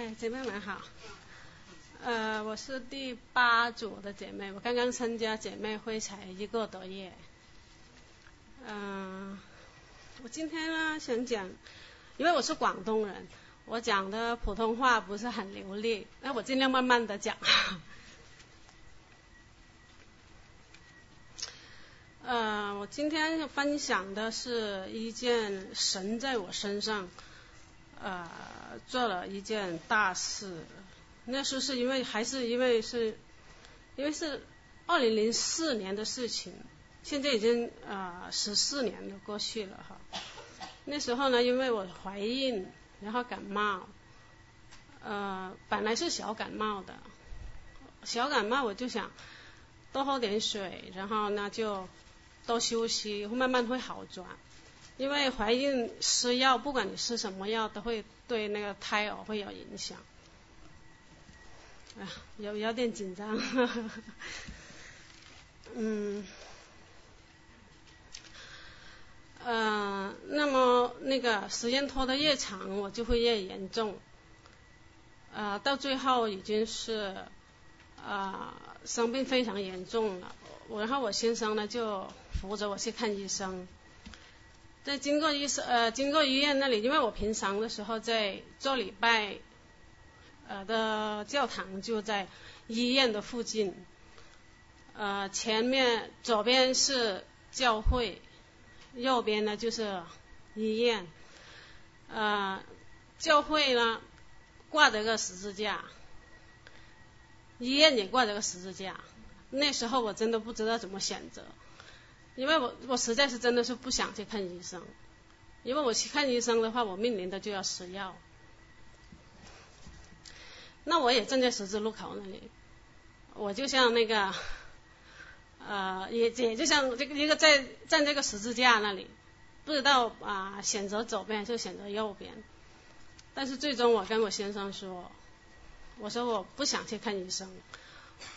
哎，姐妹们好，呃，我是第八组的姐妹，我刚刚参加姐妹会才一个多月。嗯，我今天呢想讲，因为我是广东人，我讲的普通话不是很流利，那我尽量慢慢的讲。呃，我今天分享的是一件神在我身上。呃，做了一件大事，那时候是因为还是因为是，因为是二零零四年的事情，现在已经呃十四年都过去了哈。那时候呢，因为我怀孕，然后感冒，呃，本来是小感冒的，小感冒我就想多喝点水，然后呢就多休息，慢慢会好转。因为怀孕吃药，不管你吃什么药，都会对那个胎儿会有影响。啊，有有点紧张。嗯，呃，那么那个时间拖得越长，我就会越严重。呃，到最后已经是啊生病非常严重了。我然后我先生呢就扶着我去看医生。在经过医生呃经过医院那里，因为我平常的时候在做礼拜，呃的教堂就在医院的附近，呃前面左边是教会，右边呢就是医院，呃教会呢挂着个十字架，医院也挂着个十字架，那时候我真的不知道怎么选择。因为我我实在是真的是不想去看医生，因为我去看医生的话，我面临的就要吃药。那我也站在十字路口那里，我就像那个，呃，也也就像这个一个在站这个十字架那里，不知道啊选择左边还是选择右边。但是最终我跟我先生说，我说我不想去看医生，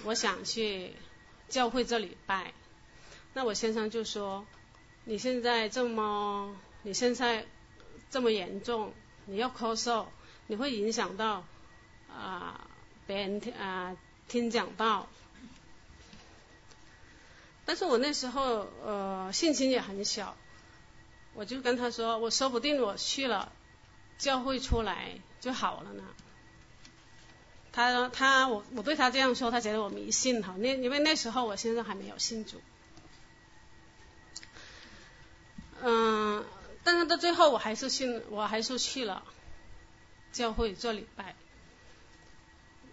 我想去教会这里拜。那我先生就说：“你现在这么，你现在这么严重，你要咳嗽，你会影响到啊别人听啊听讲道。”但是我那时候呃信心也很小，我就跟他说：“我说不定我去了教会出来就好了呢。”他说他我我对他这样说，他觉得我迷信哈。那因为那时候我先生还没有信主。嗯，但是到最后我还是信，我还是去了教会做礼拜。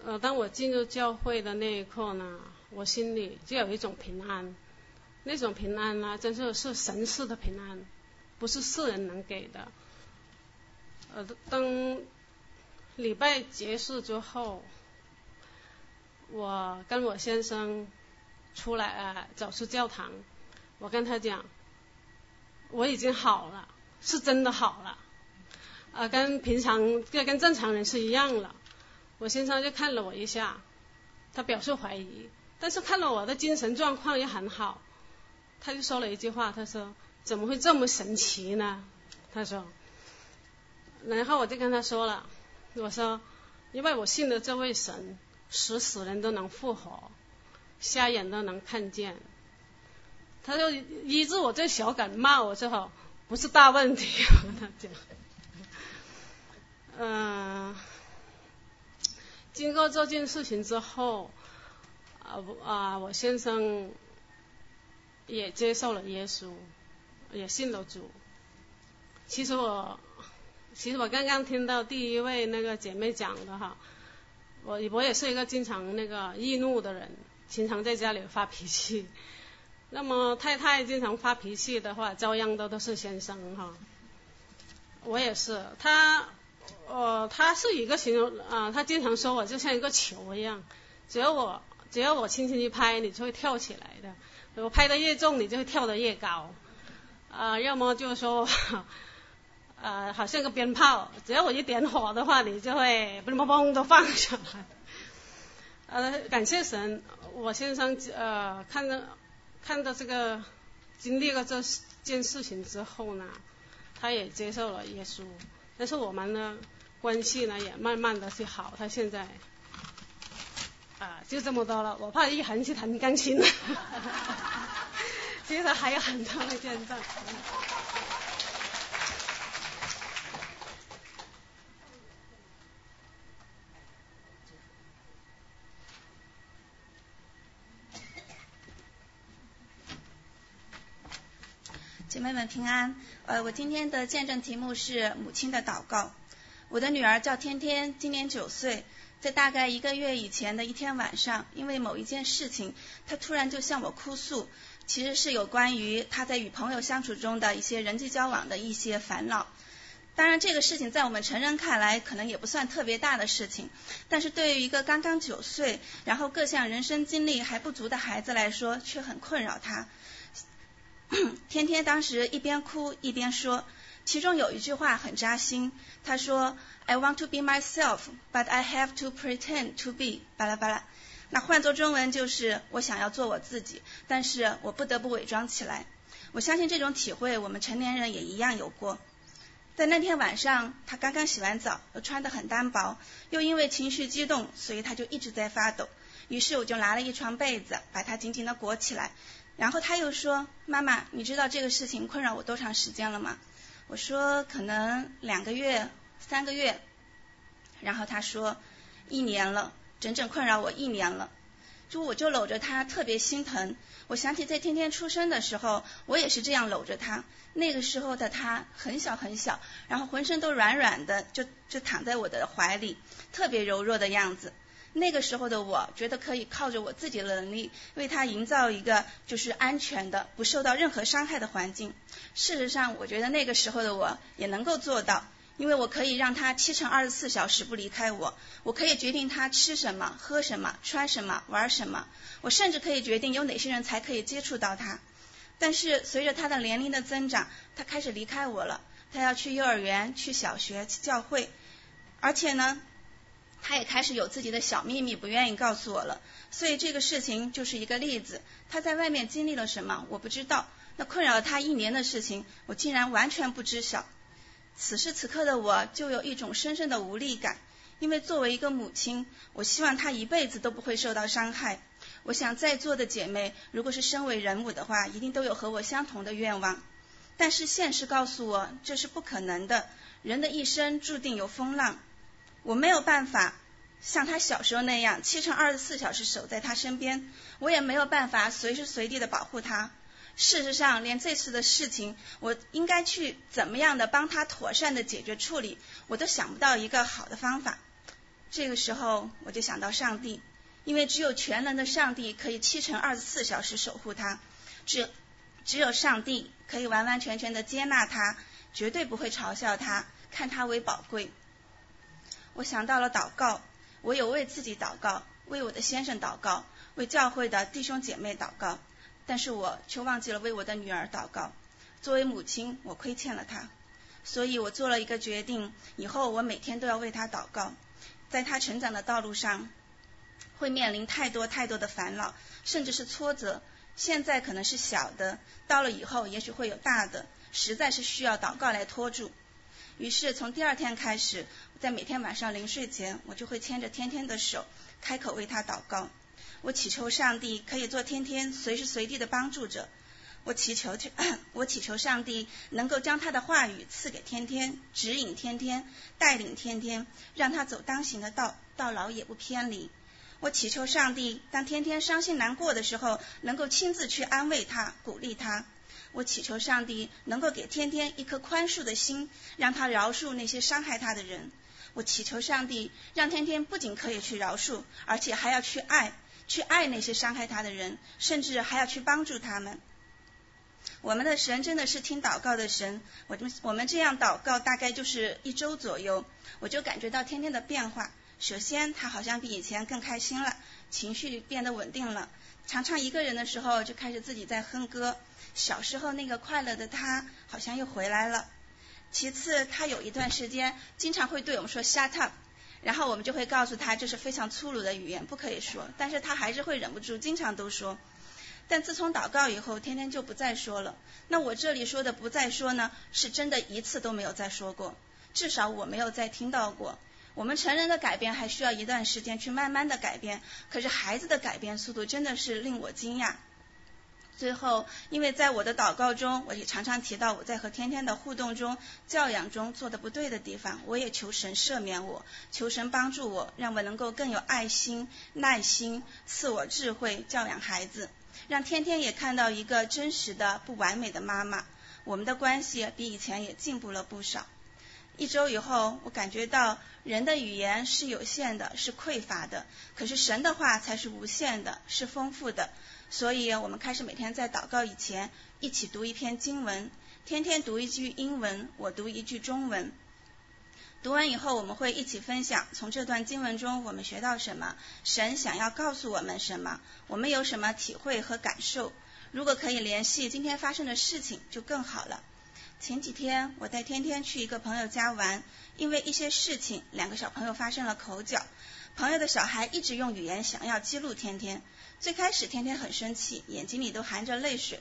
呃，当我进入教会的那一刻呢，我心里就有一种平安，那种平安呢，真是是神似的平安，不是世人能给的。呃，当礼拜结束之后，我跟我先生出来啊，走出教堂，我跟他讲。我已经好了，是真的好了，啊，跟平常跟跟正常人是一样了。我先生就看了我一下，他表示怀疑，但是看了我的精神状况也很好，他就说了一句话，他说：“怎么会这么神奇呢？”他说，然后我就跟他说了，我说：“因为我信的这位神，使死人都能复活，瞎眼都能看见。”他说医治我这小感冒，我说好不是大问题，我跟他讲。嗯，经过这件事情之后，啊啊，我先生也接受了耶稣，也信了主。其实我，其实我刚刚听到第一位那个姐妹讲的哈，我我也是一个经常那个易怒的人，经常在家里发脾气。那么太太经常发脾气的话，遭殃的都是先生哈。我也是，他，呃，他是一个形容啊，他经常说我就像一个球一样，只要我只要我轻轻一拍，你就会跳起来的。我拍的越重，你就会跳得越高。啊，要么就是说，呃，好像个鞭炮，只要我一点火的话，你就会嘣嘣嘣都放下来。呃，感谢神，我先生呃看着。看到这个经历了这件事情之后呢，他也接受了耶稣。但是我们呢，关系呢也慢慢的去好。他现在啊就这么多了，我怕一横去弹钢琴了。其实还有很多的见证。姐妹们平安，呃，我今天的见证题目是母亲的祷告。我的女儿叫天天，今年九岁，在大概一个月以前的一天晚上，因为某一件事情，她突然就向我哭诉，其实是有关于她在与朋友相处中的一些人际交往的一些烦恼。当然，这个事情在我们成人看来可能也不算特别大的事情，但是对于一个刚刚九岁，然后各项人生经历还不足的孩子来说，却很困扰她。天天当时一边哭一边说，其中有一句话很扎心。他说：“I want to be myself, but I have to pretend to be。”巴拉巴拉。那换作中文就是我想要做我自己，但是我不得不伪装起来。我相信这种体会我们成年人也一样有过。在那天晚上，他刚刚洗完澡，又穿得很单薄，又因为情绪激动，所以他就一直在发抖。于是我就拿了一床被子，把他紧紧地裹起来。然后他又说：“妈妈，你知道这个事情困扰我多长时间了吗？”我说：“可能两个月、三个月。”然后他说：“一年了，整整困扰我一年了。”就我就搂着他，特别心疼。我想起在天天出生的时候，我也是这样搂着他。那个时候的他很小很小，然后浑身都软软的，就就躺在我的怀里，特别柔弱的样子。那个时候的我觉得可以靠着我自己的能力为他营造一个就是安全的、不受到任何伤害的环境。事实上，我觉得那个时候的我也能够做到，因为我可以让他七乘二十四小时不离开我，我可以决定他吃什么、喝什么、穿什么、玩什么，我甚至可以决定有哪些人才可以接触到他。但是随着他的年龄的增长，他开始离开我了，他要去幼儿园、去小学、去教会，而且呢。他也开始有自己的小秘密，不愿意告诉我了。所以这个事情就是一个例子。他在外面经历了什么，我不知道。那困扰了他一年的事情，我竟然完全不知晓。此时此刻的我，就有一种深深的无力感。因为作为一个母亲，我希望他一辈子都不会受到伤害。我想在座的姐妹，如果是身为人母的话，一定都有和我相同的愿望。但是现实告诉我，这是不可能的。人的一生注定有风浪。我没有办法像他小时候那样七乘二十四小时守在他身边，我也没有办法随时随地的保护他。事实上，连这次的事情，我应该去怎么样的帮他妥善的解决处理，我都想不到一个好的方法。这个时候，我就想到上帝，因为只有全能的上帝可以七乘二十四小时守护他，只只有上帝可以完完全全的接纳他，绝对不会嘲笑他，看他为宝贵。我想到了祷告，我有为自己祷告，为我的先生祷告，为教会的弟兄姐妹祷告，但是我却忘记了为我的女儿祷告。作为母亲，我亏欠了她，所以我做了一个决定，以后我每天都要为她祷告。在她成长的道路上，会面临太多太多的烦恼，甚至是挫折。现在可能是小的，到了以后也许会有大的，实在是需要祷告来拖住。于是从第二天开始，在每天晚上临睡前，我就会牵着天天的手，开口为他祷告。我祈求上帝可以做天天随时随地的帮助者。我祈求天，我祈求上帝能够将他的话语赐给天天，指引天天，带领天天，让他走当行的道，到老也不偏离。我祈求上帝，当天天伤心难过的时候，能够亲自去安慰他，鼓励他。我祈求上帝能够给天天一颗宽恕的心，让他饶恕那些伤害他的人。我祈求上帝让天天不仅可以去饶恕，而且还要去爱，去爱那些伤害他的人，甚至还要去帮助他们。我们的神真的是听祷告的神。我们我们这样祷告大概就是一周左右，我就感觉到天天的变化。首先，他好像比以前更开心了，情绪变得稳定了。常常一个人的时候就开始自己在哼歌。小时候那个快乐的他好像又回来了。其次，他有一段时间经常会对我们说 “shut up”，然后我们就会告诉他这是非常粗鲁的语言，不可以说。但是他还是会忍不住，经常都说。但自从祷告以后，天天就不再说了。那我这里说的不再说呢，是真的一次都没有再说过。至少我没有再听到过。我们成人的改变还需要一段时间去慢慢的改变，可是孩子的改变速度真的是令我惊讶。最后，因为在我的祷告中，我也常常提到我在和天天的互动中、教养中做的不对的地方，我也求神赦免我，求神帮助我，让我能够更有爱心、耐心，赐我智慧教养孩子，让天天也看到一个真实的、不完美的妈妈。我们的关系比以前也进步了不少。一周以后，我感觉到人的语言是有限的，是匮乏的，可是神的话才是无限的，是丰富的。所以，我们开始每天在祷告以前一起读一篇经文，天天读一句英文，我读一句中文。读完以后，我们会一起分享从这段经文中我们学到什么，神想要告诉我们什么，我们有什么体会和感受。如果可以联系今天发生的事情，就更好了。前几天我带天天去一个朋友家玩，因为一些事情，两个小朋友发生了口角。朋友的小孩一直用语言想要激怒天天。最开始天天很生气，眼睛里都含着泪水。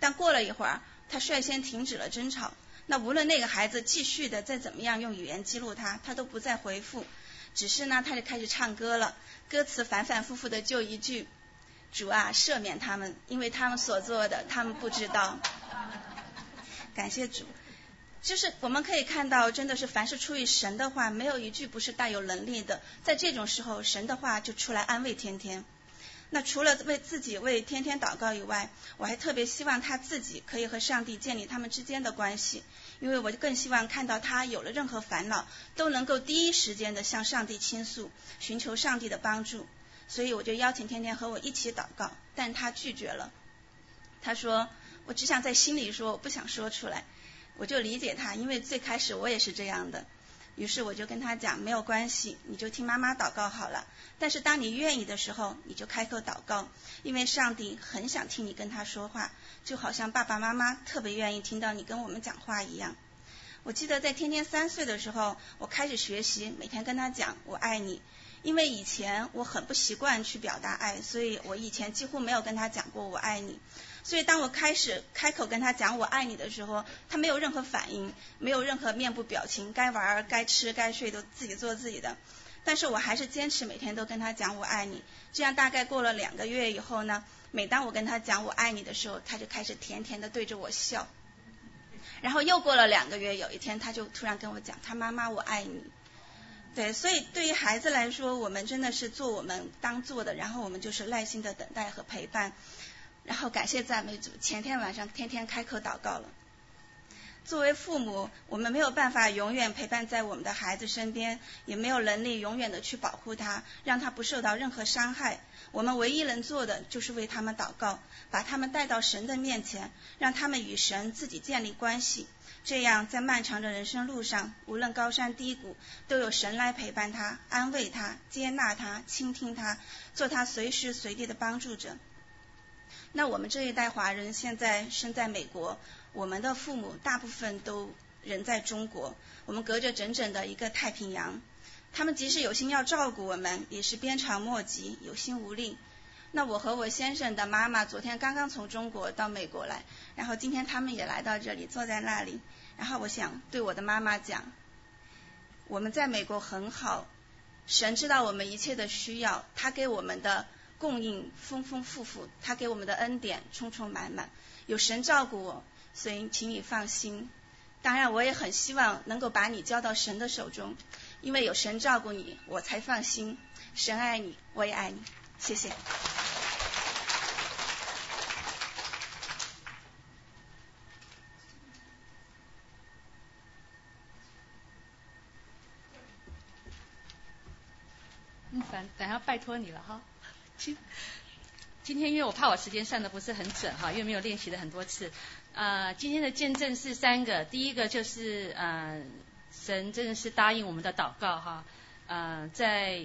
但过了一会儿，他率先停止了争吵。那无论那个孩子继续的再怎么样用语言激怒他，他都不再回复。只是呢，他就开始唱歌了，歌词反反复复的就一句：“主啊，赦免他们，因为他们所做的，他们不知道。”感谢主，就是我们可以看到，真的是凡是出于神的话，没有一句不是带有能力的。在这种时候，神的话就出来安慰天天。那除了为自己为天天祷告以外，我还特别希望他自己可以和上帝建立他们之间的关系，因为我更希望看到他有了任何烦恼，都能够第一时间的向上帝倾诉，寻求上帝的帮助。所以我就邀请天天和我一起祷告，但他拒绝了，他说。我只想在心里说，我不想说出来。我就理解他，因为最开始我也是这样的。于是我就跟他讲，没有关系，你就听妈妈祷告好了。但是当你愿意的时候，你就开口祷告，因为上帝很想听你跟他说话，就好像爸爸妈妈特别愿意听到你跟我们讲话一样。我记得在天天三岁的时候，我开始学习，每天跟他讲我爱你，因为以前我很不习惯去表达爱，所以我以前几乎没有跟他讲过我爱你。所以，当我开始开口跟他讲“我爱你”的时候，他没有任何反应，没有任何面部表情，该玩儿、该吃、该睡都自己做自己的。但是我还是坚持每天都跟他讲“我爱你”。这样大概过了两个月以后呢，每当我跟他讲“我爱你”的时候，他就开始甜甜的对着我笑。然后又过了两个月，有一天他就突然跟我讲：“他妈妈，我爱你。”对，所以对于孩子来说，我们真的是做我们当做的，然后我们就是耐心的等待和陪伴。然后感谢赞美主，前天晚上天天开口祷告了。作为父母，我们没有办法永远陪伴在我们的孩子身边，也没有能力永远的去保护他，让他不受到任何伤害。我们唯一能做的就是为他们祷告，把他们带到神的面前，让他们与神自己建立关系。这样，在漫长的人生路上，无论高山低谷，都有神来陪伴他、安慰他、接纳他、倾听他，做他随时随地的帮助者。那我们这一代华人现在生在美国，我们的父母大部分都人在中国，我们隔着整整的一个太平洋，他们即使有心要照顾我们，也是鞭长莫及，有心无力。那我和我先生的妈妈昨天刚刚从中国到美国来，然后今天他们也来到这里，坐在那里，然后我想对我的妈妈讲，我们在美国很好，神知道我们一切的需要，他给我们的。供应丰丰富富，他给我们的恩典充充满满，有神照顾我，所以请你放心。当然，我也很希望能够把你交到神的手中，因为有神照顾你，我才放心。神爱你，我也爱你，谢谢。嗯，等等下拜托你了哈。今今天因为我怕我时间算的不是很准哈，因为没有练习了很多次。啊，今天的见证是三个，第一个就是呃，神真的是答应我们的祷告哈。呃，在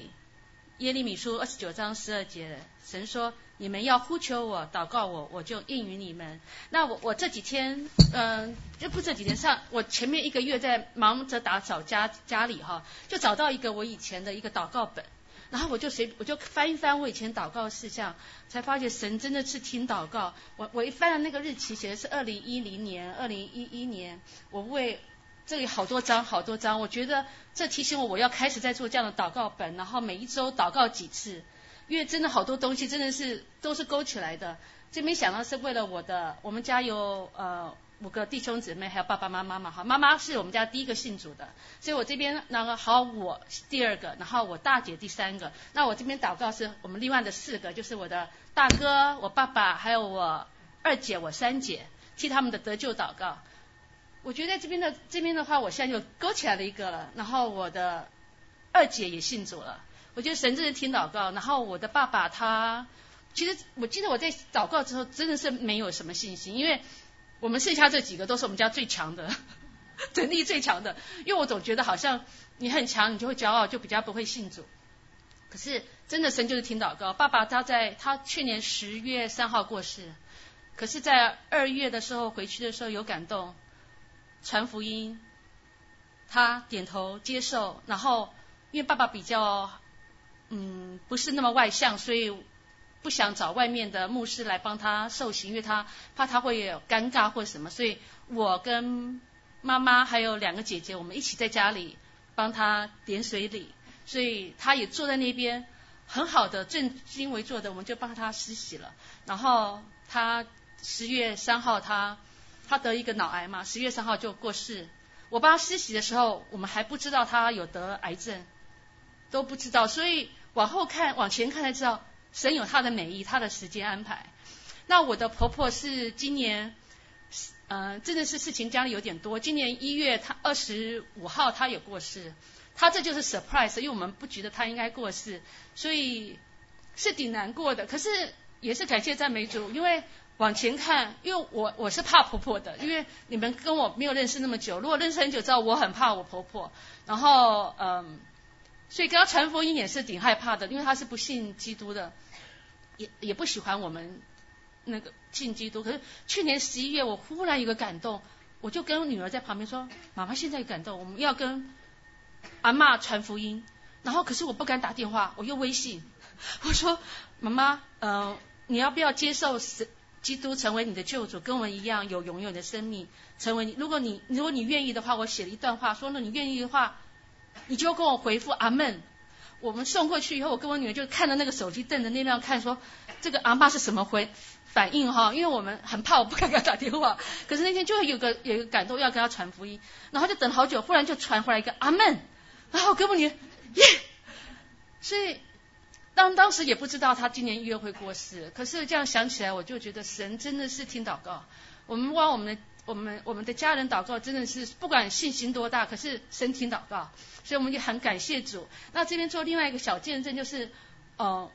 耶利米书二十九章十二节，神说你们要呼求我，祷告我，我就应允你们。那我我这几天嗯，就不这几天上，我前面一个月在忙着打扫家家里哈，就找到一个我以前的一个祷告本。然后我就随我就翻一翻我以前祷告事项，才发现神真的是听祷告。我我一翻了那个日期，写的是二零一零年，二零一一年，我为这里好多章好多章，我觉得这提醒我我要开始在做这样的祷告本，然后每一周祷告几次，因为真的好多东西真的是都是勾起来的。这没想到是为了我的，我们家有呃五个弟兄姊妹，还有爸爸妈妈嘛哈，妈妈是我们家第一个信主的，所以我这边那个好我第二个，然后我大姐第三个，那我这边祷告是我们另外的四个，就是我的大哥、我爸爸还有我二姐、我三姐，替他们的得救祷告。我觉得这边的这边的话，我现在就勾起来了一个了。然后我的二姐也信主了。我觉得神真是听祷告。然后我的爸爸他，其实我记得我在祷告之后真的是没有什么信心，因为我们剩下这几个都是我们家最强的，能力最强的。因为我总觉得好像你很强，你就会骄傲，就比较不会信主。可是真的神就是听祷告。爸爸他在他去年十月三号过世，可是在二月的时候回去的时候有感动。传福音，他点头接受，然后因为爸爸比较嗯不是那么外向，所以不想找外面的牧师来帮他受刑，因为他怕他会有尴尬或什么，所以我跟妈妈还有两个姐姐，我们一起在家里帮他点水礼，所以他也坐在那边很好的正襟危坐的，我们就帮他施洗了，然后他十月三号他。他得一个脑癌嘛，十月三号就过世。我帮他施洗的时候，我们还不知道他有得癌症，都不知道。所以往后看，往前看才知道，神有他的美意，他的时间安排。那我的婆婆是今年，嗯，真的是事情家里有点多。今年一月，她二十五号她也过世，她这就是 surprise，因为我们不觉得她应该过世，所以是挺难过的。可是也是感谢赞美主，因为。往前看，因为我我是怕婆婆的，因为你们跟我没有认识那么久，如果认识很久，知道我很怕我婆婆。然后嗯，所以跟他传福音也是挺害怕的，因为他是不信基督的，也也不喜欢我们那个信基督。可是去年十一月，我忽然有个感动，我就跟女儿在旁边说：“妈妈现在感动，我们要跟阿妈传福音。”然后可是我不敢打电话，我用微信，我说：“妈妈，嗯，你要不要接受神？”基督成为你的救主，跟我们一样有永远的生命。成为你，如果你如果你愿意的话，我写了一段话，说呢，你愿意的话，你就跟我回复阿门。我们送过去以后，我跟我女儿就看着那个手机，瞪着那边看，说这个阿妈是什么回反应哈？因为我们很怕，我不敢给她打电话。可是那天就会有个有一个感动，要跟她传福音，然后就等好久，忽然就传回来一个阿门，然后我跟我女儿耶，所以。当当时也不知道他今年一月会过世，可是这样想起来，我就觉得神真的是听祷告。我们往我们的我们我们的家人祷告，真的是不管信心多大，可是神听祷告，所以我们也很感谢主。那这边做另外一个小见证，就是呃，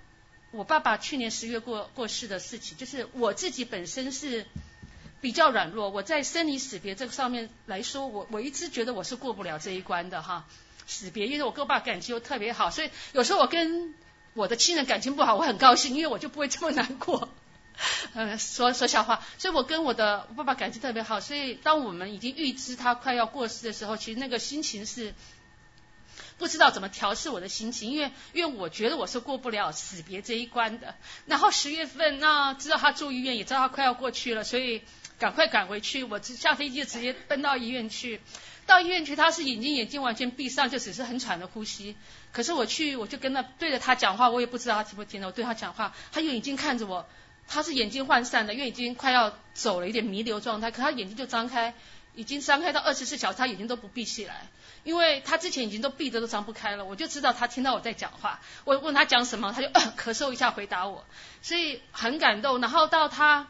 我爸爸去年十月过过世的事情，就是我自己本身是比较软弱，我在生离死别这个上面来说，我我一直觉得我是过不了这一关的哈。死别，因为我跟我爸感情又特别好，所以有时候我跟我的亲人感情不好，我很高兴，因为我就不会这么难过。嗯，说说笑话，所以我跟我的爸爸感情特别好。所以当我们已经预知他快要过世的时候，其实那个心情是不知道怎么调试我的心情，因为因为我觉得我是过不了死别这一关的。然后十月份那知道他住医院，也知道他快要过去了，所以赶快赶回去。我下飞机就直接奔到医院去。到医院去，他是眼睛眼睛完全闭上，就只是很喘的呼吸。可是我去，我就跟他对着他讲话，我也不知道他听不听到。我对他讲话，他用眼睛看着我，他是眼睛涣散的，因为已经快要走了，有点弥留状态。可他眼睛就张开，已经张开到二十四小时，他眼睛都不闭起来，因为他之前已经都闭着都张不开了。我就知道他听到我在讲话，我问他讲什么，他就咳嗽一下回答我，所以很感动。然后到他。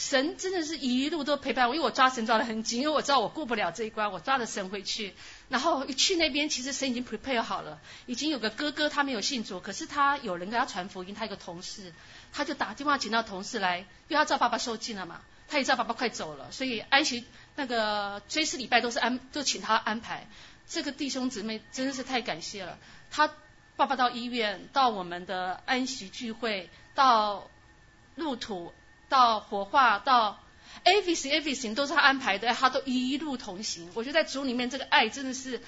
神真的是一路都陪伴我，因为我抓神抓得很紧，因为我知道我过不了这一关，我抓着神回去。然后一去那边，其实神已经 prepare 好了，已经有个哥哥他没有信主，可是他有人给他传福音，他有个同事，他就打电话请到同事来，因为他知道爸爸受尽了嘛，他也知道爸爸快走了，所以安息那个追思礼拜都是安，都请他安排。这个弟兄姊妹真的是太感谢了，他爸爸到医院，到我们的安息聚会，到入土。到火化，到 everything everything 都是他安排的，他都一路同行。我觉得在主里面这个爱真的是，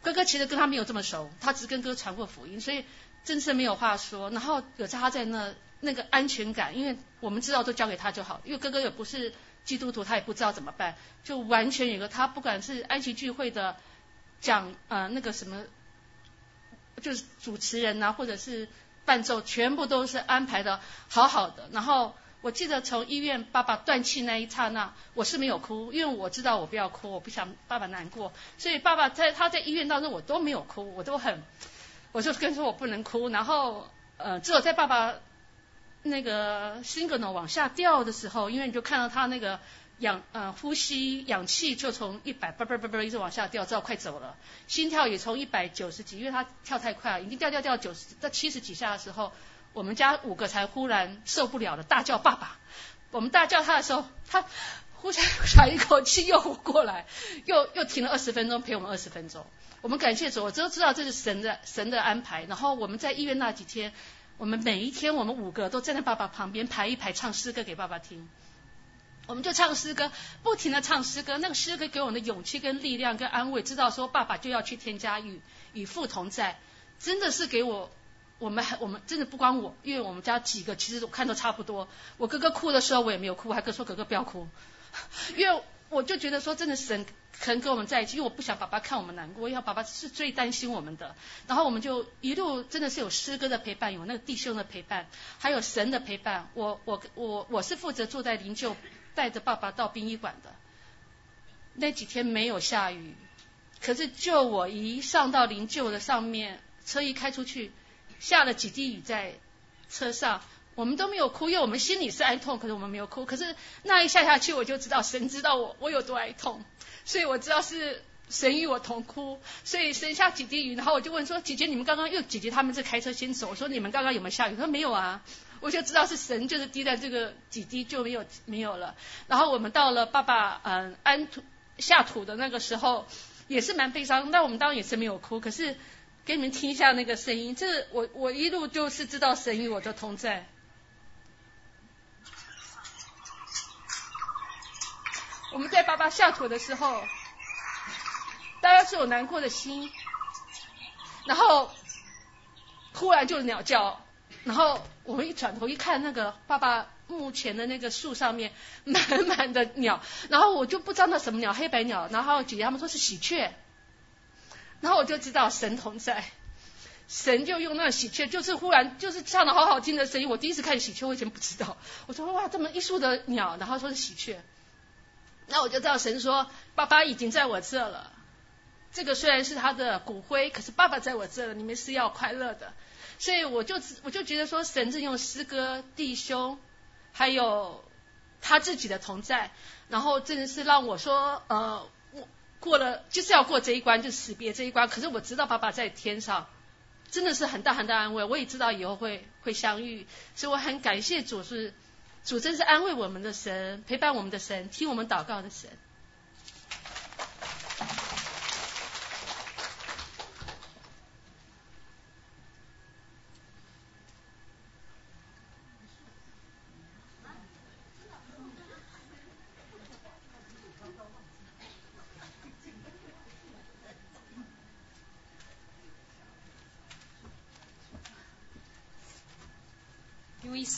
哥哥其实跟他没有这么熟，他只跟哥传过福音，所以真是没有话说。然后有他在那那个安全感，因为我们知道都交给他就好，因为哥哥也不是基督徒，他也不知道怎么办，就完全有个他不管是安息聚会的讲呃那个什么，就是主持人呐，或者是伴奏，全部都是安排的好好的。然后我记得从医院爸爸断气那一刹那，我是没有哭，因为我知道我不要哭，我不想爸爸难过，所以爸爸在他在医院当中我都没有哭，我都很，我就跟说我不能哭，然后呃只有在爸爸。那个心梗呢往下掉的时候，因为你就看到他那个氧呃呼吸氧气就从一百叭叭叭叭一直往下掉，知道快走了。心跳也从一百九十几，因为他跳太快了，已经掉掉掉九十到七十几下的时候，我们家五个才忽然受不了了，大叫爸爸。我们大叫他的时候，他 呼才喘一口气又过来，又又停了二十分钟陪我们二十分钟。我们感谢主，我都知道这是神的神的安排。然后我们在医院那几天。我们每一天，我们五个都站在爸爸旁边排一排唱诗歌给爸爸听。我们就唱诗歌，不停的唱诗歌。那个诗歌给我们的勇气跟力量跟安慰，知道说爸爸就要去添加与与父同在，真的是给我我们还我们真的不光我，因为我们家几个其实我看都差不多。我哥哥哭的时候我也没有哭，还跟说哥哥不要哭，因为。我就觉得说，真的神可能跟我们在一起，因为我不想爸爸看我们难过，因为爸爸是最担心我们的。然后我们就一路真的是有诗歌的陪伴，有那个弟兄的陪伴，还有神的陪伴。我我我我是负责坐在灵柩，带着爸爸到殡仪馆的。那几天没有下雨，可是就我一上到灵柩的上面，车一开出去，下了几滴雨在车上。我们都没有哭，因为我们心里是哀痛，可是我们没有哭。可是那一下下去，我就知道神知道我我有多哀痛，所以我知道是神与我同哭。所以神下几滴雨，然后我就问说：“姐姐，你们刚刚又姐姐他们是开车先走，我说你们刚刚有没有下雨？”他说：“没有啊。”我就知道是神就是滴在这个几滴就没有没有了。然后我们到了爸爸嗯安土下土的那个时候，也是蛮悲伤，但我们当然也是没有哭。可是给你们听一下那个声音，这我我一路就是知道神与我的同在。我们在爸爸下土的时候，大家是有难过的心，然后忽然就鸟叫，然后我们一转头一看，那个爸爸墓前的那个树上面满满的鸟，然后我就不知道那什么鸟，黑白鸟，然后姐姐他们说是喜鹊，然后我就知道神同在，神就用那喜鹊，就是忽然就是唱的好好听的声音，我第一次看喜鹊，我以前不知道，我说哇这么一树的鸟，然后说是喜鹊。那我就知道神说，爸爸已经在我这了。这个虽然是他的骨灰，可是爸爸在我这了，你们是要快乐的。所以我就我就觉得说，神是用诗歌、弟兄，还有他自己的同在，然后真的是让我说，呃，我过了就是要过这一关，就识别这一关。可是我知道爸爸在天上，真的是很大很大安慰。我也知道以后会会相遇，所以我很感谢主是。主真是安慰我们的神，陪伴我们的神，听我们祷告的神。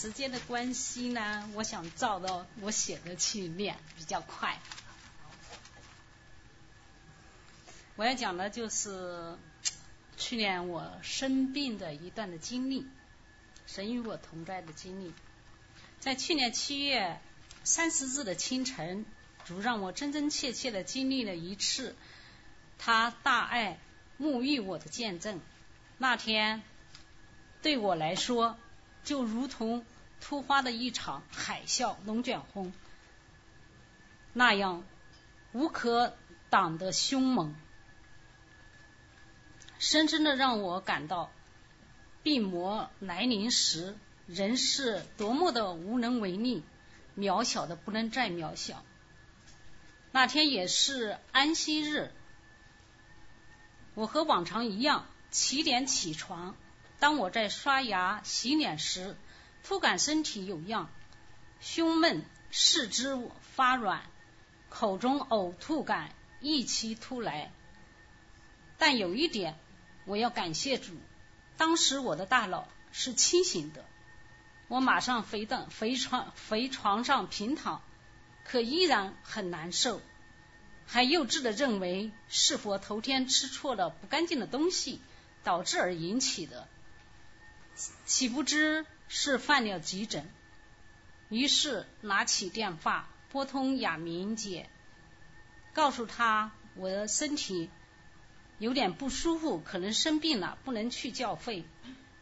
时间的关系呢，我想照着我写的去念比较快。我要讲的就是去年我生病的一段的经历，神与我同在的经历。在去年七月三十日的清晨，主让我真真切切的经历了一次他大爱沐浴我的见证。那天对我来说。就如同突发的一场海啸、龙卷风那样无可挡的凶猛，深深的让我感到病魔来临时，人是多么的无能为力，渺小的不能再渺小。那天也是安息日，我和往常一样七点起床。当我在刷牙、洗脸时，突感身体有恙，胸闷、四肢发软，口中呕吐感一期突来。但有一点，我要感谢主，当时我的大脑是清醒的，我马上回到回床回床上平躺，可依然很难受，还幼稚的认为是否头天吃错了不干净的东西导致而引起的，岂不知是犯了急诊。于是拿起电话拨通雅明姐，告诉她我的身体有点不舒服，可能生病了，不能去教会，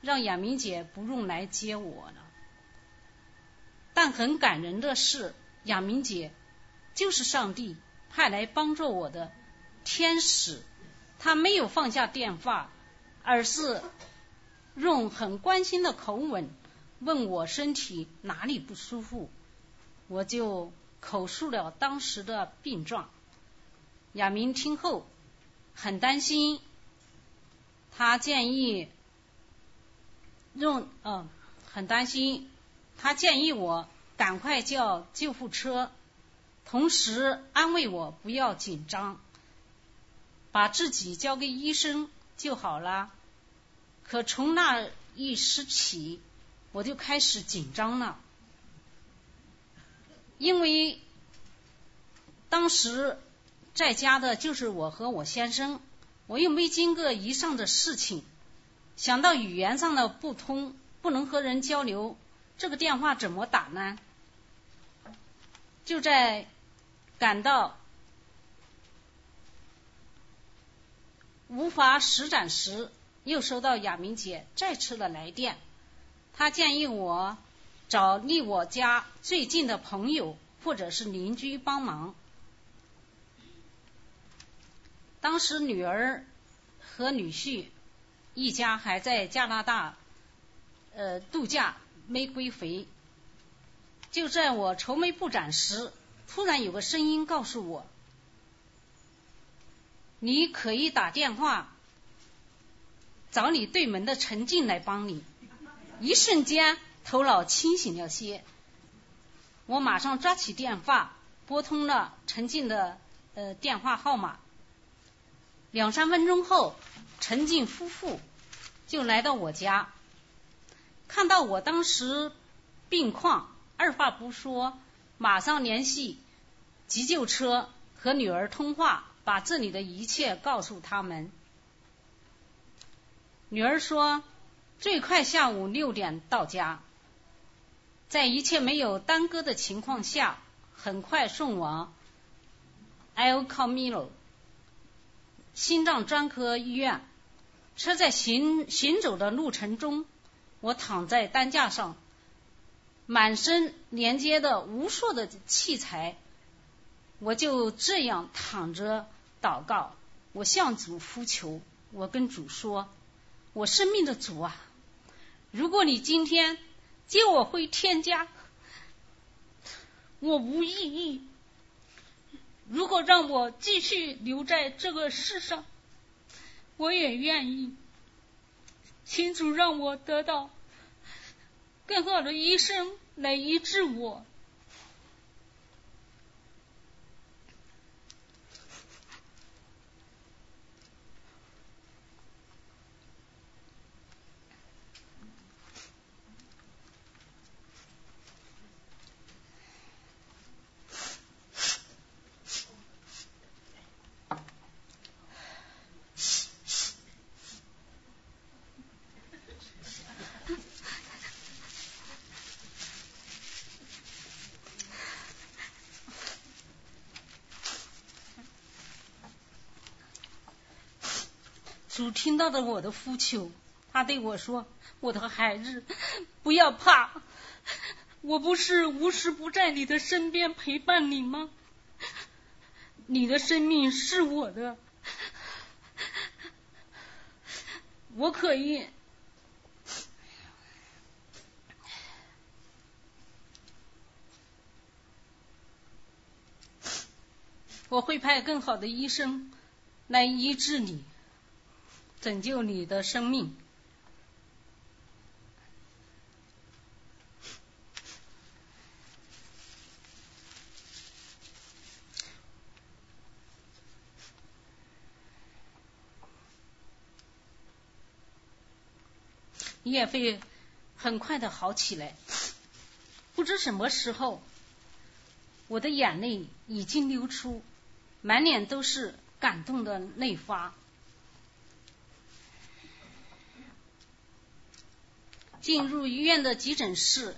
让雅明姐不用来接我了。但很感人的是，雅明姐就是上帝派来帮助我的天使，她没有放下电话，而是用很关心的口吻。问我身体哪里不舒服，我就口述了当时的病状。亚明听后很担心，他建议用嗯很担心，他建议我赶快叫救护车，同时安慰我不要紧张，把自己交给医生就好了。可从那一时起。我就开始紧张了，因为当时在家的就是我和我先生，我又没经过以上的事情，想到语言上的不通，不能和人交流，这个电话怎么打呢？就在感到无法施展时，又收到雅明姐再次的来电。她建议我找离我家最近的朋友或者是邻居帮忙。当时女儿和女婿一家还在加拿大呃度假，没归回。就在我愁眉不展时，突然有个声音告诉我：“你可以打电话找你对门的陈静来帮你。”一瞬间，头脑清醒了些。我马上抓起电话，拨通了陈静的呃电话号码。两三分钟后，陈静夫妇就来到我家，看到我当时病况，二话不说，马上联系急救车和女儿通话，把这里的一切告诉他们。女儿说。最快下午六点到家，在一切没有耽搁的情况下，很快送往 El Camino 心脏专科医院。车在行行走的路程中，我躺在担架上，满身连接的无数的器材，我就这样躺着祷告。我向主呼求，我跟主说：“我生命的主啊！”如果你今天接我回天家，我无异议；如果让我继续留在这个世上，我也愿意。请主让我得到更好的医生来医治我。主听到了我的呼求，他对我说：“我的孩子，不要怕，我不是无时不在你的身边陪伴你吗？你的生命是我的，我可以，我会派更好的医生来医治你。”拯救你的生命，你也会很快的好起来。不知什么时候，我的眼泪已经流出，满脸都是感动的泪花。进入医院的急诊室，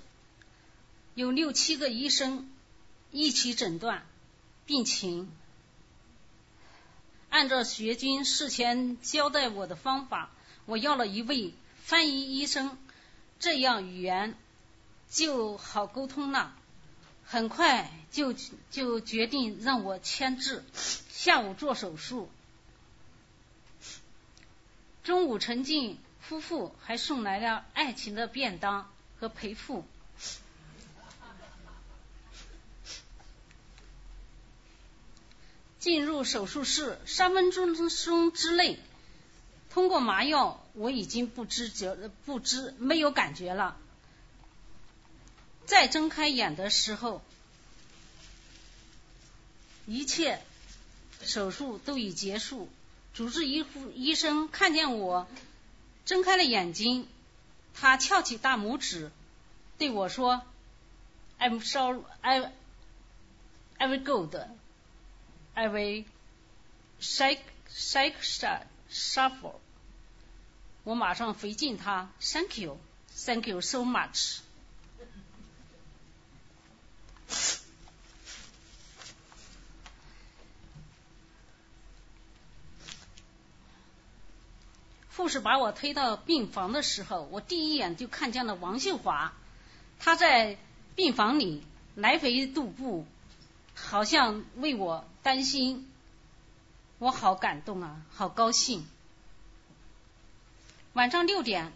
有六七个医生一起诊断病情。按照学军事前交代我的方法，我要了一位翻译医生，这样语言就好沟通了。很快就就决定让我签字，下午做手术。中午，陈静夫妇还送来了爱情的便当和陪护。进入手术室，三分钟之内，通过麻药，我已经不知觉、不知没有感觉了。再睁开眼的时候，一切手术都已结束。主治医护医生看见我睁开了眼睛，他翘起大拇指对我说：“I'm sorry, I, I will go 的。” I will shake shake shuffle。我马上回敬他，Thank you, Thank you so much。护士把我推到病房的时候，我第一眼就看见了王秀华，她在病房里来回踱步。好像为我担心，我好感动啊，好高兴。晚上六点，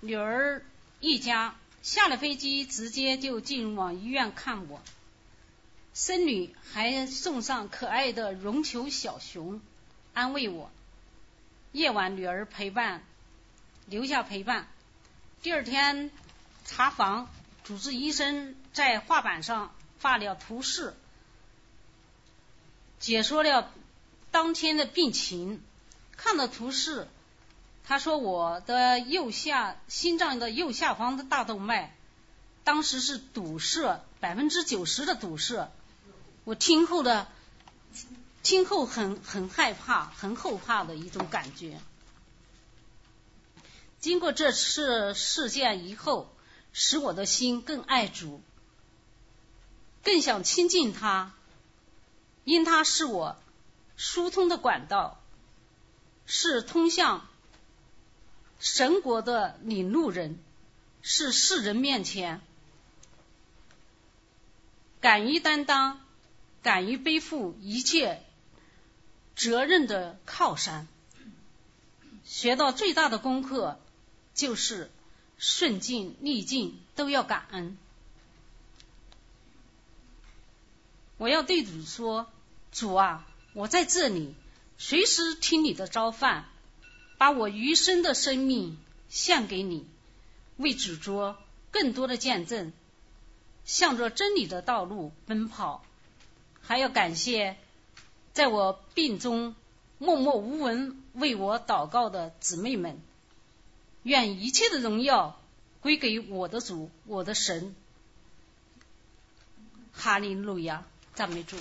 女儿一家下了飞机，直接就进往医院看我。孙女还送上可爱的绒球小熊，安慰我。夜晚，女儿陪伴，留下陪伴。第二天查房，主治医生在画板上画了图示。解说了当天的病情，看了图示，他说我的右下心脏的右下方的大动脉，当时是堵塞百分之九十的堵塞。我听后的听后很很害怕，很后怕的一种感觉。经过这次事件以后，使我的心更爱主，更想亲近他。因他是我疏通的管道，是通向神国的领路人，是世人面前敢于担当、敢于背负一切责任的靠山。学到最大的功课，就是顺境逆境都要感恩。我要对主说。主啊，我在这里，随时听你的召唤，把我余生的生命献给你，为主做更多的见证，向着真理的道路奔跑。还要感谢在我病中默默无闻为我祷告的姊妹们。愿一切的荣耀归给我的主，我的神。哈利路亚，赞美主。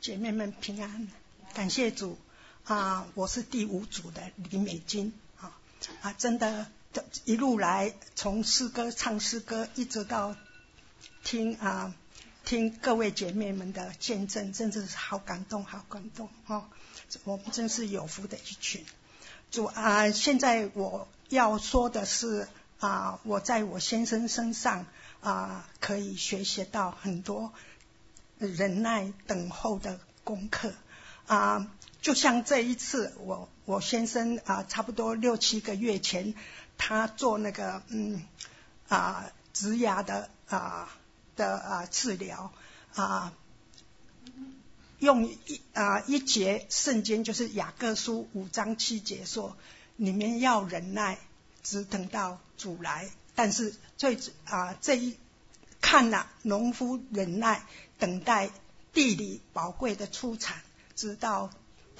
姐妹们平安，感谢主啊！我是第五组的李美金啊啊！真的，一路来从诗歌唱诗歌，一直到听啊听各位姐妹们的见证，真的是好感动，好感动啊！我们真是有福的一群。主啊，现在我要说的是啊，我在我先生身上啊，可以学习到很多。忍耐等候的功课啊，就像这一次，我我先生啊，差不多六七个月前，他做那个嗯啊植牙的啊的啊治疗啊，用一啊一节圣经就是雅各书五章七节说，你们要忍耐，只等到主来。但是最啊这一看呐，农夫忍耐。等待地里宝贵的出产，直到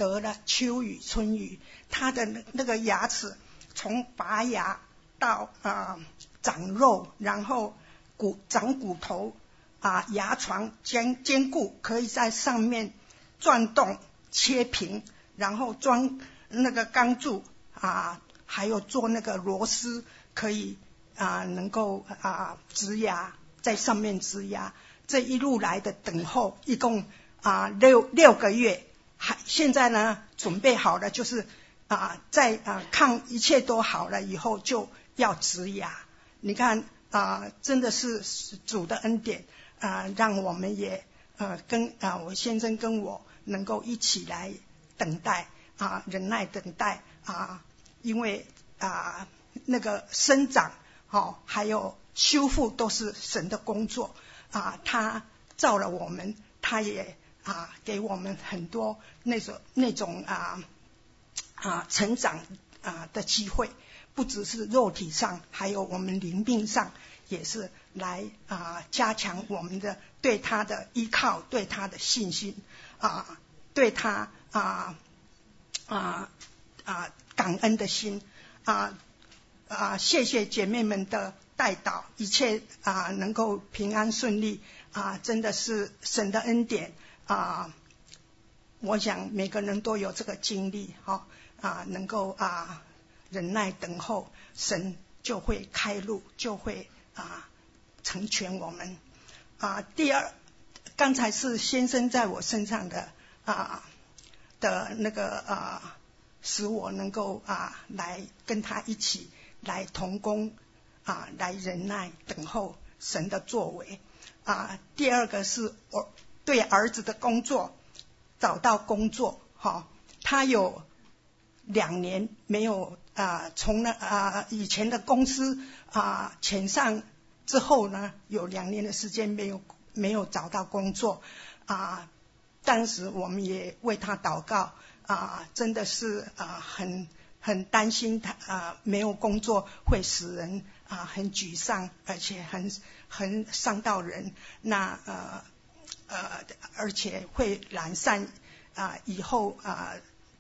得了秋雨春雨，他的那个牙齿从拔牙到啊长肉，然后骨长骨头啊牙床坚坚固，可以在上面转动切平，然后装那个钢柱啊，还有做那个螺丝，可以啊能够啊植牙在上面植牙。这一路来的等候，一共啊六六个月，还现在呢准备好了，就是啊在啊看一切都好了以后就要植牙。你看啊，真的是主的恩典啊，让我们也呃跟啊我先生跟我能够一起来等待啊忍耐等待啊，因为啊那个生长好还有修复都是神的工作。啊，他造了我们，他也啊给我们很多那种那种啊啊成长啊的机会，不只是肉体上，还有我们灵命上，也是来啊加强我们的对他的依靠，对他的信心啊，对他啊啊啊感恩的心啊啊，谢谢姐妹们的。带导一切啊，能够平安顺利啊，真的是神的恩典啊！我想每个人都有这个经历哈啊，能够啊忍耐等候，神就会开路，就会啊成全我们啊。第二，刚才是先生在我身上的啊的那个啊，使我能够啊来跟他一起来同工。啊，来忍耐等候神的作为啊。第二个是我对儿子的工作找到工作，哈，他有两年没有啊，从那啊以前的公司啊遣上之后呢，有两年的时间没有没有找到工作啊。当时我们也为他祷告啊，真的是啊很很担心他啊没有工作会使人。啊，很沮丧，而且很很伤到人。那呃呃，而且会懒散啊，以后啊，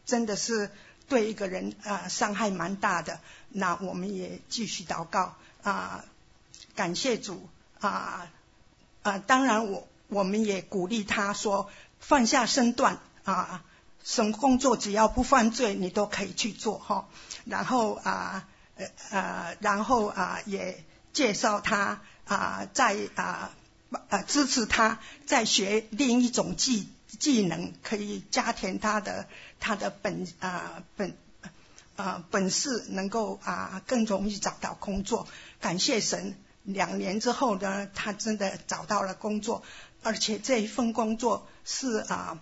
真的是对一个人啊伤害蛮大的。那我们也继续祷告啊，感谢主啊啊！当然，我我们也鼓励他说，放下身段啊，什么工作只要不犯罪，你都可以去做哈。然后啊。呃，然后啊，也介绍他啊，在啊啊支持他在学另一种技技能，可以加添他的他的本啊本啊本事，能够啊更容易找到工作。感谢神，两年之后呢，他真的找到了工作，而且这一份工作是啊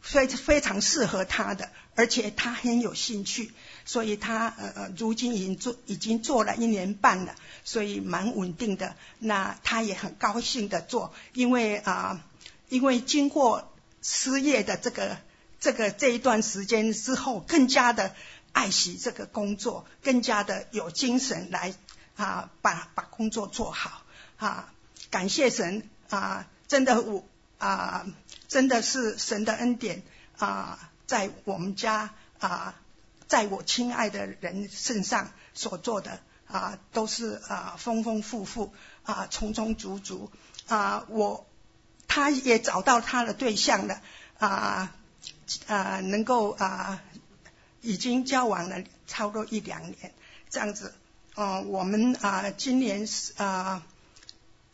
非非常适合他的，而且他很有兴趣。所以他呃呃，如今已经做已经做了一年半了，所以蛮稳定的。那他也很高兴的做，因为啊，因为经过失业的这个这个这一段时间之后，更加的爱惜这个工作，更加的有精神来啊把把工作做好啊。感谢神啊，真的我啊，真的是神的恩典啊，在我们家啊。在我亲爱的人身上所做的啊，都是啊丰丰富富啊充充足足啊，我他也找到他的对象了啊啊，能够啊已经交往了超过一两年这样子哦，我们啊今年啊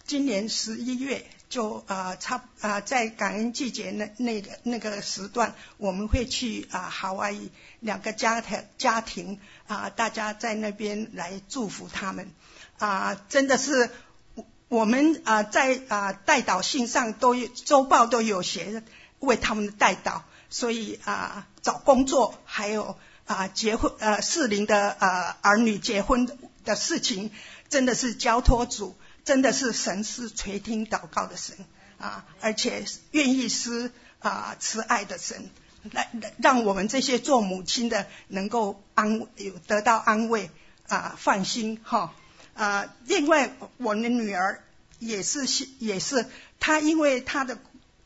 今年十一月。就啊，差啊，在感恩季节那那个那个时段，我们会去啊，海外两个家庭家庭啊，大家在那边来祝福他们啊，真的是我我们啊，在啊代祷信上都有周报都有写为他们的代祷，所以啊找工作还有啊结婚呃适龄的呃儿女结婚的事情，真的是交托主。真的是神是垂听祷告的神啊，而且愿意施啊慈爱的神，来让我们这些做母亲的能够安有得到安慰啊放心哈啊。另外，我的女儿也是也是她，因为她的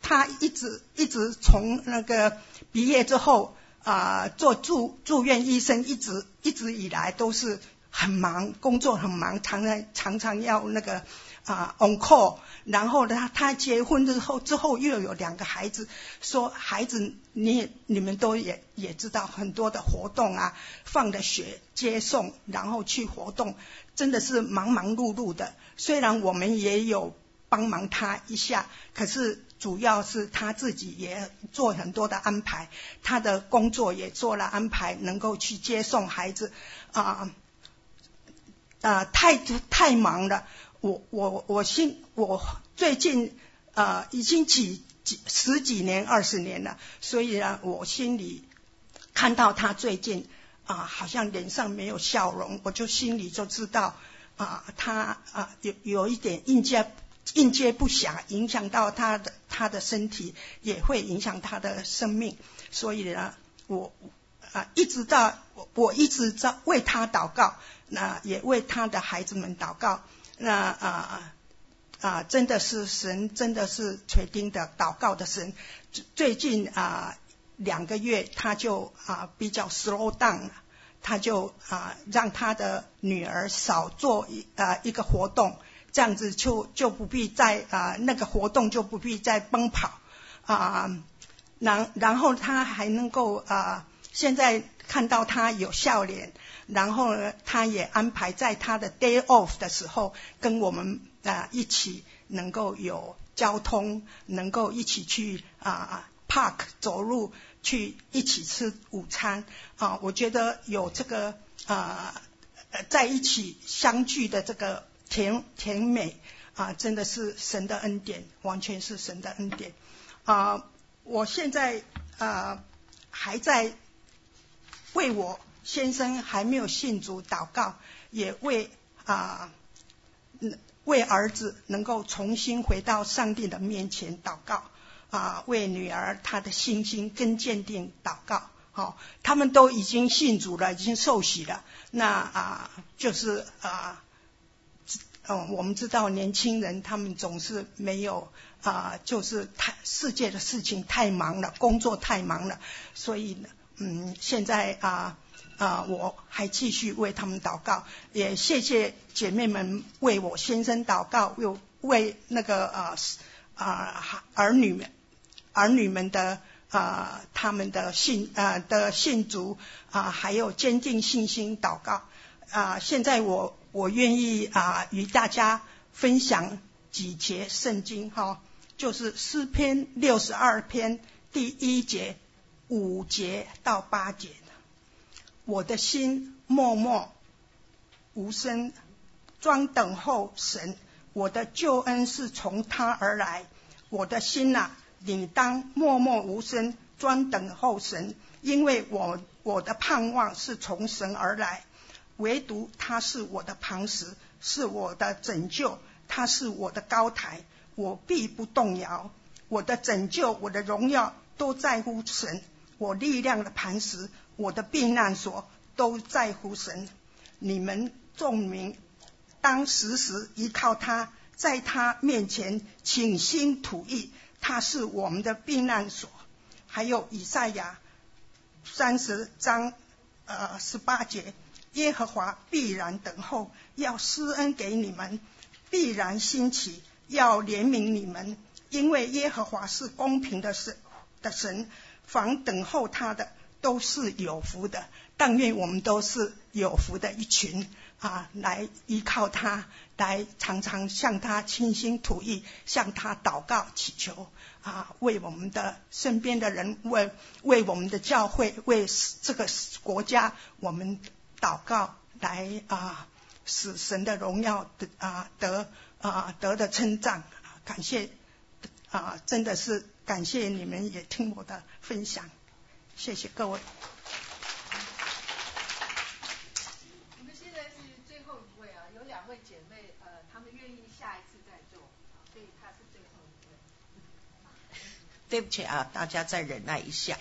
她一直一直从那个毕业之后啊，做住住院医生，一直一直以来都是很忙，工作很忙，常常常常要那个啊 on call。然后呢，他结婚之后之后又有两个孩子，说孩子你你们都也也知道很多的活动啊，放的学接送，然后去活动，真的是忙忙碌碌的。虽然我们也有帮忙他一下，可是主要是他自己也做很多的安排，他的工作也做了安排，能够去接送孩子啊啊，太太忙了。我我我心我最近啊已经几几十几年二十年了，所以呢，我心里看到他最近啊好像脸上没有笑容，我就心里就知道啊他啊有有一点应接应接不暇，影响到他的他的身体，也会影响他的生命，所以呢，我啊一直到我我一直在为他祷告，那也为他的孩子们祷告。那啊啊，真的是神，真的是垂听的祷告的神。最近啊两个月，他就啊比较 slow down，他就啊让他的女儿少做一啊一个活动，这样子就就不必再啊那个活动就不必再奔跑啊。然然后他还能够啊，现在看到他有笑脸。然后呢，他也安排在他的 day off 的时候，跟我们啊一起能够有交通，能够一起去啊 park 走路，去一起吃午餐啊。我觉得有这个啊在一起相聚的这个甜甜美啊，真的是神的恩典，完全是神的恩典啊。我现在啊还在为我。先生还没有信主祷告，也为啊为儿子能够重新回到上帝的面前祷告啊，为女儿她的信心更坚定祷告。好，他们都已经信主了，已经受洗了。那啊，就是啊，嗯，我们知道年轻人他们总是没有啊，就是太世界的事情太忙了，工作太忙了，所以呢，嗯，现在啊。啊，我还继续为他们祷告，也谢谢姐妹们为我先生祷告，又为那个啊啊儿女们儿女们的啊他们的信啊的信主啊还有坚定信心祷告啊。现在我我愿意啊与大家分享几节圣经哈，就是诗篇六十二篇第一节五节到八节。我的心默默无声，专等候神。我的救恩是从他而来。我的心呐，你当默默无声，专等候神，因为我我的盼望是从神而来。唯独他是我的磐石，是我的拯救，他是我的高台，我必不动摇。我的拯救，我的荣耀，都在乎神。我力量的磐石。我的避难所都在乎神，你们众民当时时依靠他，在他面前倾心吐意，他是我们的避难所。还有以赛亚三十章呃十八节，耶和华必然等候，要施恩给你们，必然兴起，要怜悯你们，因为耶和华是公平的神的神，凡等候他的。都是有福的，但愿我们都是有福的一群啊！来依靠他，来常常向他倾心吐意，向他祷告祈求啊！为我们的身边的人，为为我们的教会，为这个国家，我们祷告来啊，使神的荣耀得啊得啊得的称赞。感谢啊，真的是感谢你们也听我的分享。谢谢各位。我们现在是最后一位啊，有两位姐妹，呃，她们愿意下一次再做，所以她是最后一位。对不起啊，大家再忍耐一下，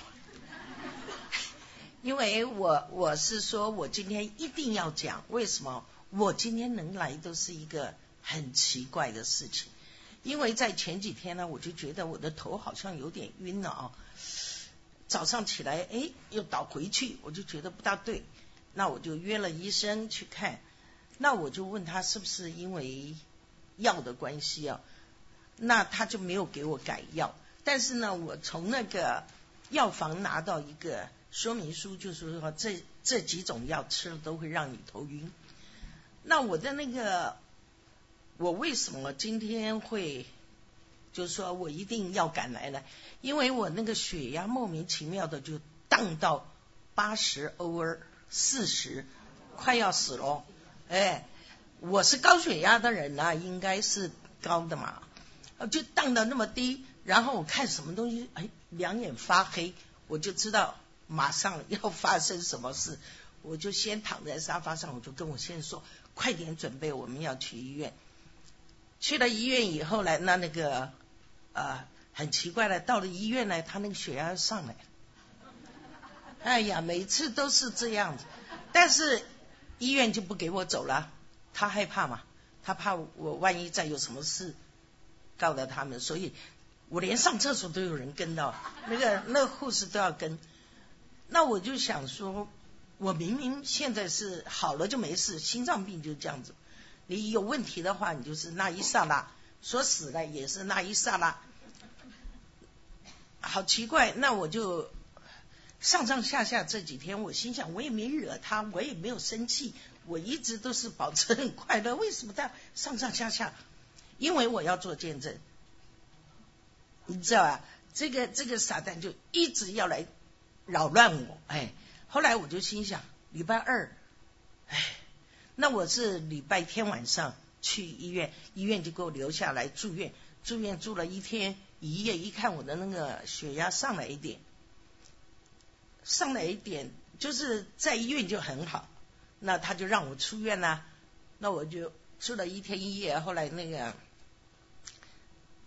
因为我我是说我今天一定要讲，为什么我今天能来都是一个很奇怪的事情，因为在前几天呢，我就觉得我的头好像有点晕了啊。早上起来，哎，又倒回去，我就觉得不大对。那我就约了医生去看。那我就问他是不是因为药的关系啊？那他就没有给我改药。但是呢，我从那个药房拿到一个说明书，就是说这这几种药吃了都会让你头晕。那我的那个。我为什么今天会，就是说我一定要赶来呢？因为我那个血压莫名其妙的就荡到八十 over 四十，快要死了。哎，我是高血压的人呐，应该是高的嘛，就荡到那么低，然后我看什么东西，哎，两眼发黑，我就知道马上 要发生什么事，我就先躺在沙发上，我就跟我先生说，快点准备，我们要去医院。去了医院以后呢，那那个呃很奇怪的，到了医院呢，他那个血压上来，哎呀，每次都是这样子，但是医院就不给我走了，他害怕嘛，他怕我万一再有什么事告到他们，所以我连上厕所都有人跟到，那个那护士都要跟，那我就想说，我明明现在是好了就没事，心脏病就这样子。你有问题的话，你就是那一刹那；说死了也是那一刹那。好奇怪，那我就上上下下这几天，我心想，我也没惹他，我也没有生气，我一直都是保持很快乐。为什么他上上下下？因为我要做见证，你知道吧？这个这个傻蛋就一直要来扰乱我。哎，后来我就心想，礼拜二，哎。那我是礼拜天晚上去医院，医院就给我留下来住院，住院住了一天一夜，一看我的那个血压上来一点，上来一点，就是在医院就很好，那他就让我出院啦，那我就住了一天一夜，后来那个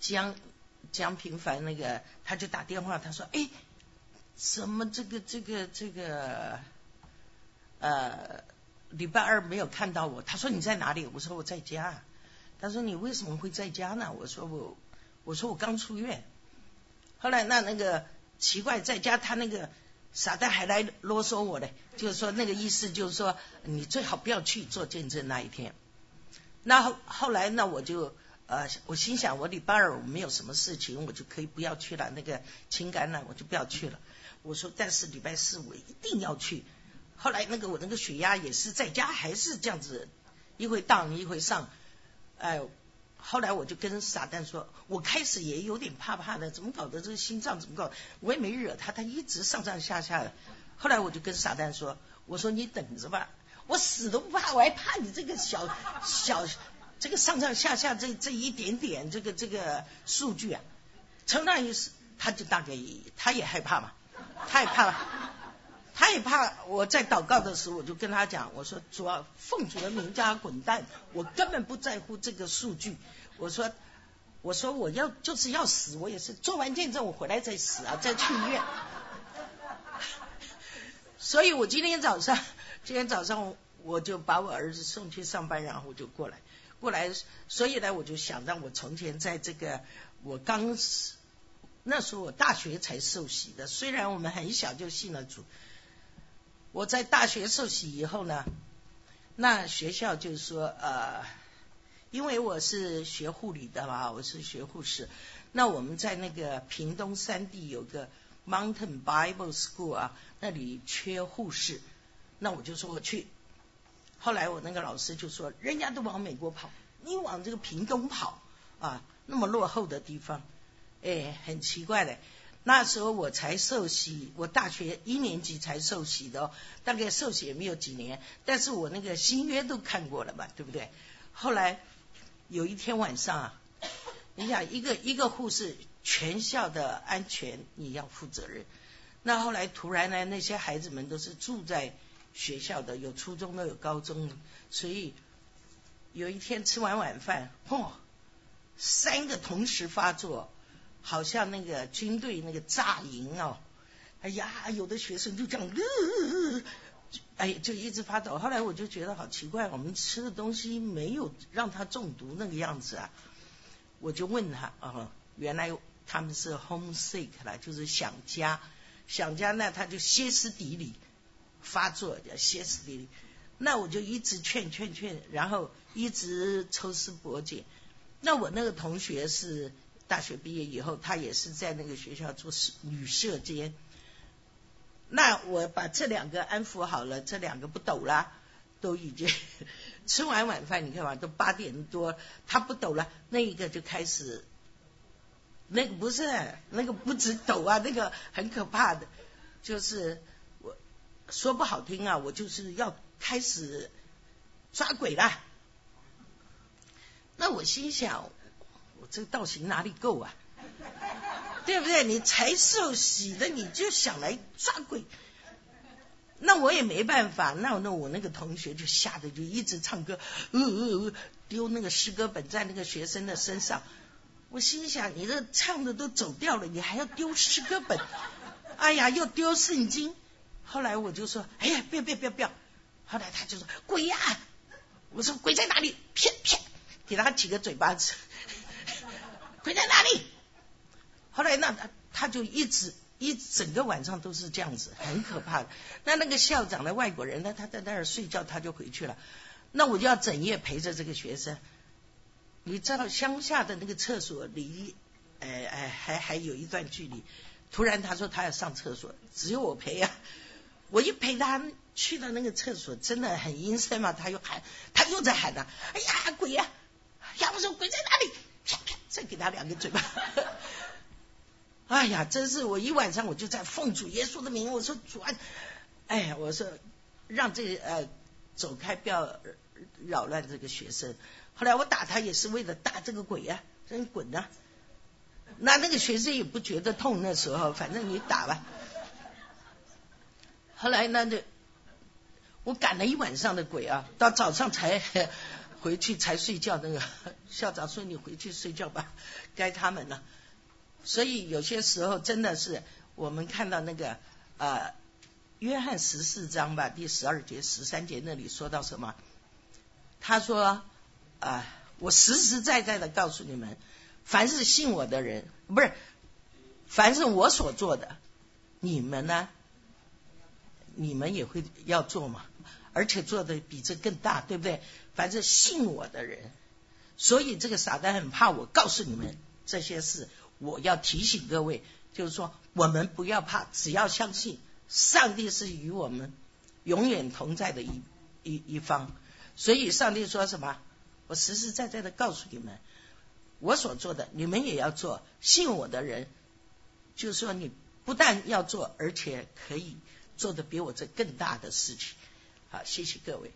江江平凡那个他就打电话，他说，哎，什么这个这个这个，呃。礼拜二没有看到我，他说你在哪里？我说我在家。他说你为什么会在家呢？我说我我说我刚出院。后来那那个奇怪，在家他那个傻蛋还来啰嗦我嘞，就是说那个意思就是说你最好不要去做见证那一天。那后后来那我就呃我心想我礼拜二我没有什么事情，我就可以不要去了。那个情感呢我就不要去了。我说但是礼拜四我一定要去。后来那个我那个血压也是在家还是这样子，一会荡一会上，哎，后来我就跟傻蛋说，我开始也有点怕怕的，怎么搞的这个心脏怎么搞？我也没惹他，他一直上上下下的。后来我就跟傻蛋说，我说你等着吧，我死都不怕，我还怕你这个小小这个上上下下这这一点点这个这个数据啊。从那一时他就大概他也害怕嘛，他也怕了。他也怕我在祷告的时候，我就跟他讲，我说主要奉主的名叫他滚蛋，我根本不在乎这个数据。我说我说我要就是要死，我也是做完见证我回来再死啊，再去医院。所以我今天早上今天早上我就把我儿子送去上班，然后我就过来过来，所以呢我就想让我从前在这个我刚那时候我大学才受洗的，虽然我们很小就信了主。我在大学受洗以后呢，那学校就是说，呃，因为我是学护理的嘛，我是学护士，那我们在那个屏东山地有个 Mountain Bible School 啊，那里缺护士，那我就说我去。后来我那个老师就说，人家都往美国跑，你往这个屏东跑啊，那么落后的地方，哎，很奇怪的。那时候我才受洗，我大学一年级才受洗的，大概受洗也没有几年，但是我那个新约都看过了嘛，对不对？后来有一天晚上啊，你想一个一个护士，全校的安全你要负责任。那后来突然呢，那些孩子们都是住在学校的，有初中的，有高中，所以有一天吃完晚饭，嚯，三个同时发作。好像那个军队那个炸营哦，哎呀，有的学生就这样，呃哎，就一直发抖。后来我就觉得好奇怪，我们吃的东西没有让他中毒那个样子啊。我就问他哦，原来他们是 homesick 了，就是想家，想家呢，他就歇斯底里发作，叫歇斯底里。那我就一直劝劝劝，然后一直抽丝剥茧。那我那个同学是大学毕业以后，他也是在那个学校做女社监。那我把这两个安抚好了，这两个不抖了，都已经 吃完晚饭，你看嘛，都八点多，他不抖了，那一个就开始，那个不是那个不止抖啊，那个很可怕的，就是我说不好听啊，我就是要开始抓鬼了。那我心想，这个道行哪里够啊？对不对？你才受洗的，你就想来抓鬼，那我也没办法。那那我那个同学就吓得就一直唱歌，呃呃呃，丢那个诗歌本在那个学生的身上。我心想，你这唱的都走掉了，你还要丢诗歌本？哎呀，又丢圣经。后来我就说，哎呀，不要不要不要不要。后来他就说鬼呀！我说鬼在哪里？骗骗，给他几个嘴巴子。鬼在哪里？后来那他他就一直一整个晚上都是这样子，很可怕的。那那个校长的外国人呢，他在那儿睡觉，他就回去了。那我就要整夜陪着这个学生。你知道乡下的那个厕所离，哎哎还还有一段距离。突然他说他要上厕所，只有我陪呀。我一陪他去到那个厕所，真的很阴森嘛。他又喊，他又在喊呢。哎呀鬼呀！要不说鬼在哪里？再给他两个嘴巴。哎呀，真是我一晚上我就在奉主耶稣的名，我说主啊，哎呀，我说让这呃走开，不要扰乱这个学生。后来我打他也是为了打这个鬼呀，让你滚呐。那那个学生也不觉得痛，那时候反正你打吧。后来呢，就我赶了一晚上的鬼啊，到早上才回去才睡觉。那个 校长说你回去睡觉吧，该他们了。所以有些时候真的是我们看到那个呃约翰十四章吧，第十二节、十三节那里说到什么？他说啊，我实实在在的告诉你们，凡是信我的人，不是凡是我所做的，你们呢，你们也会要做嘛，而且做的比这更大，对不对？凡是信我的人，所以这个撒旦很怕我告诉你们这些事。我要提醒各位，就是说，我们不要怕，只要相信上帝是与我们永远同在的一一一方。所以，上帝说什么？我实实在在的告诉你们，我所做的，你们也要做。信我的人，就是说，你不但要做，而且可以做的比我这更大的事情。好谢谢各位。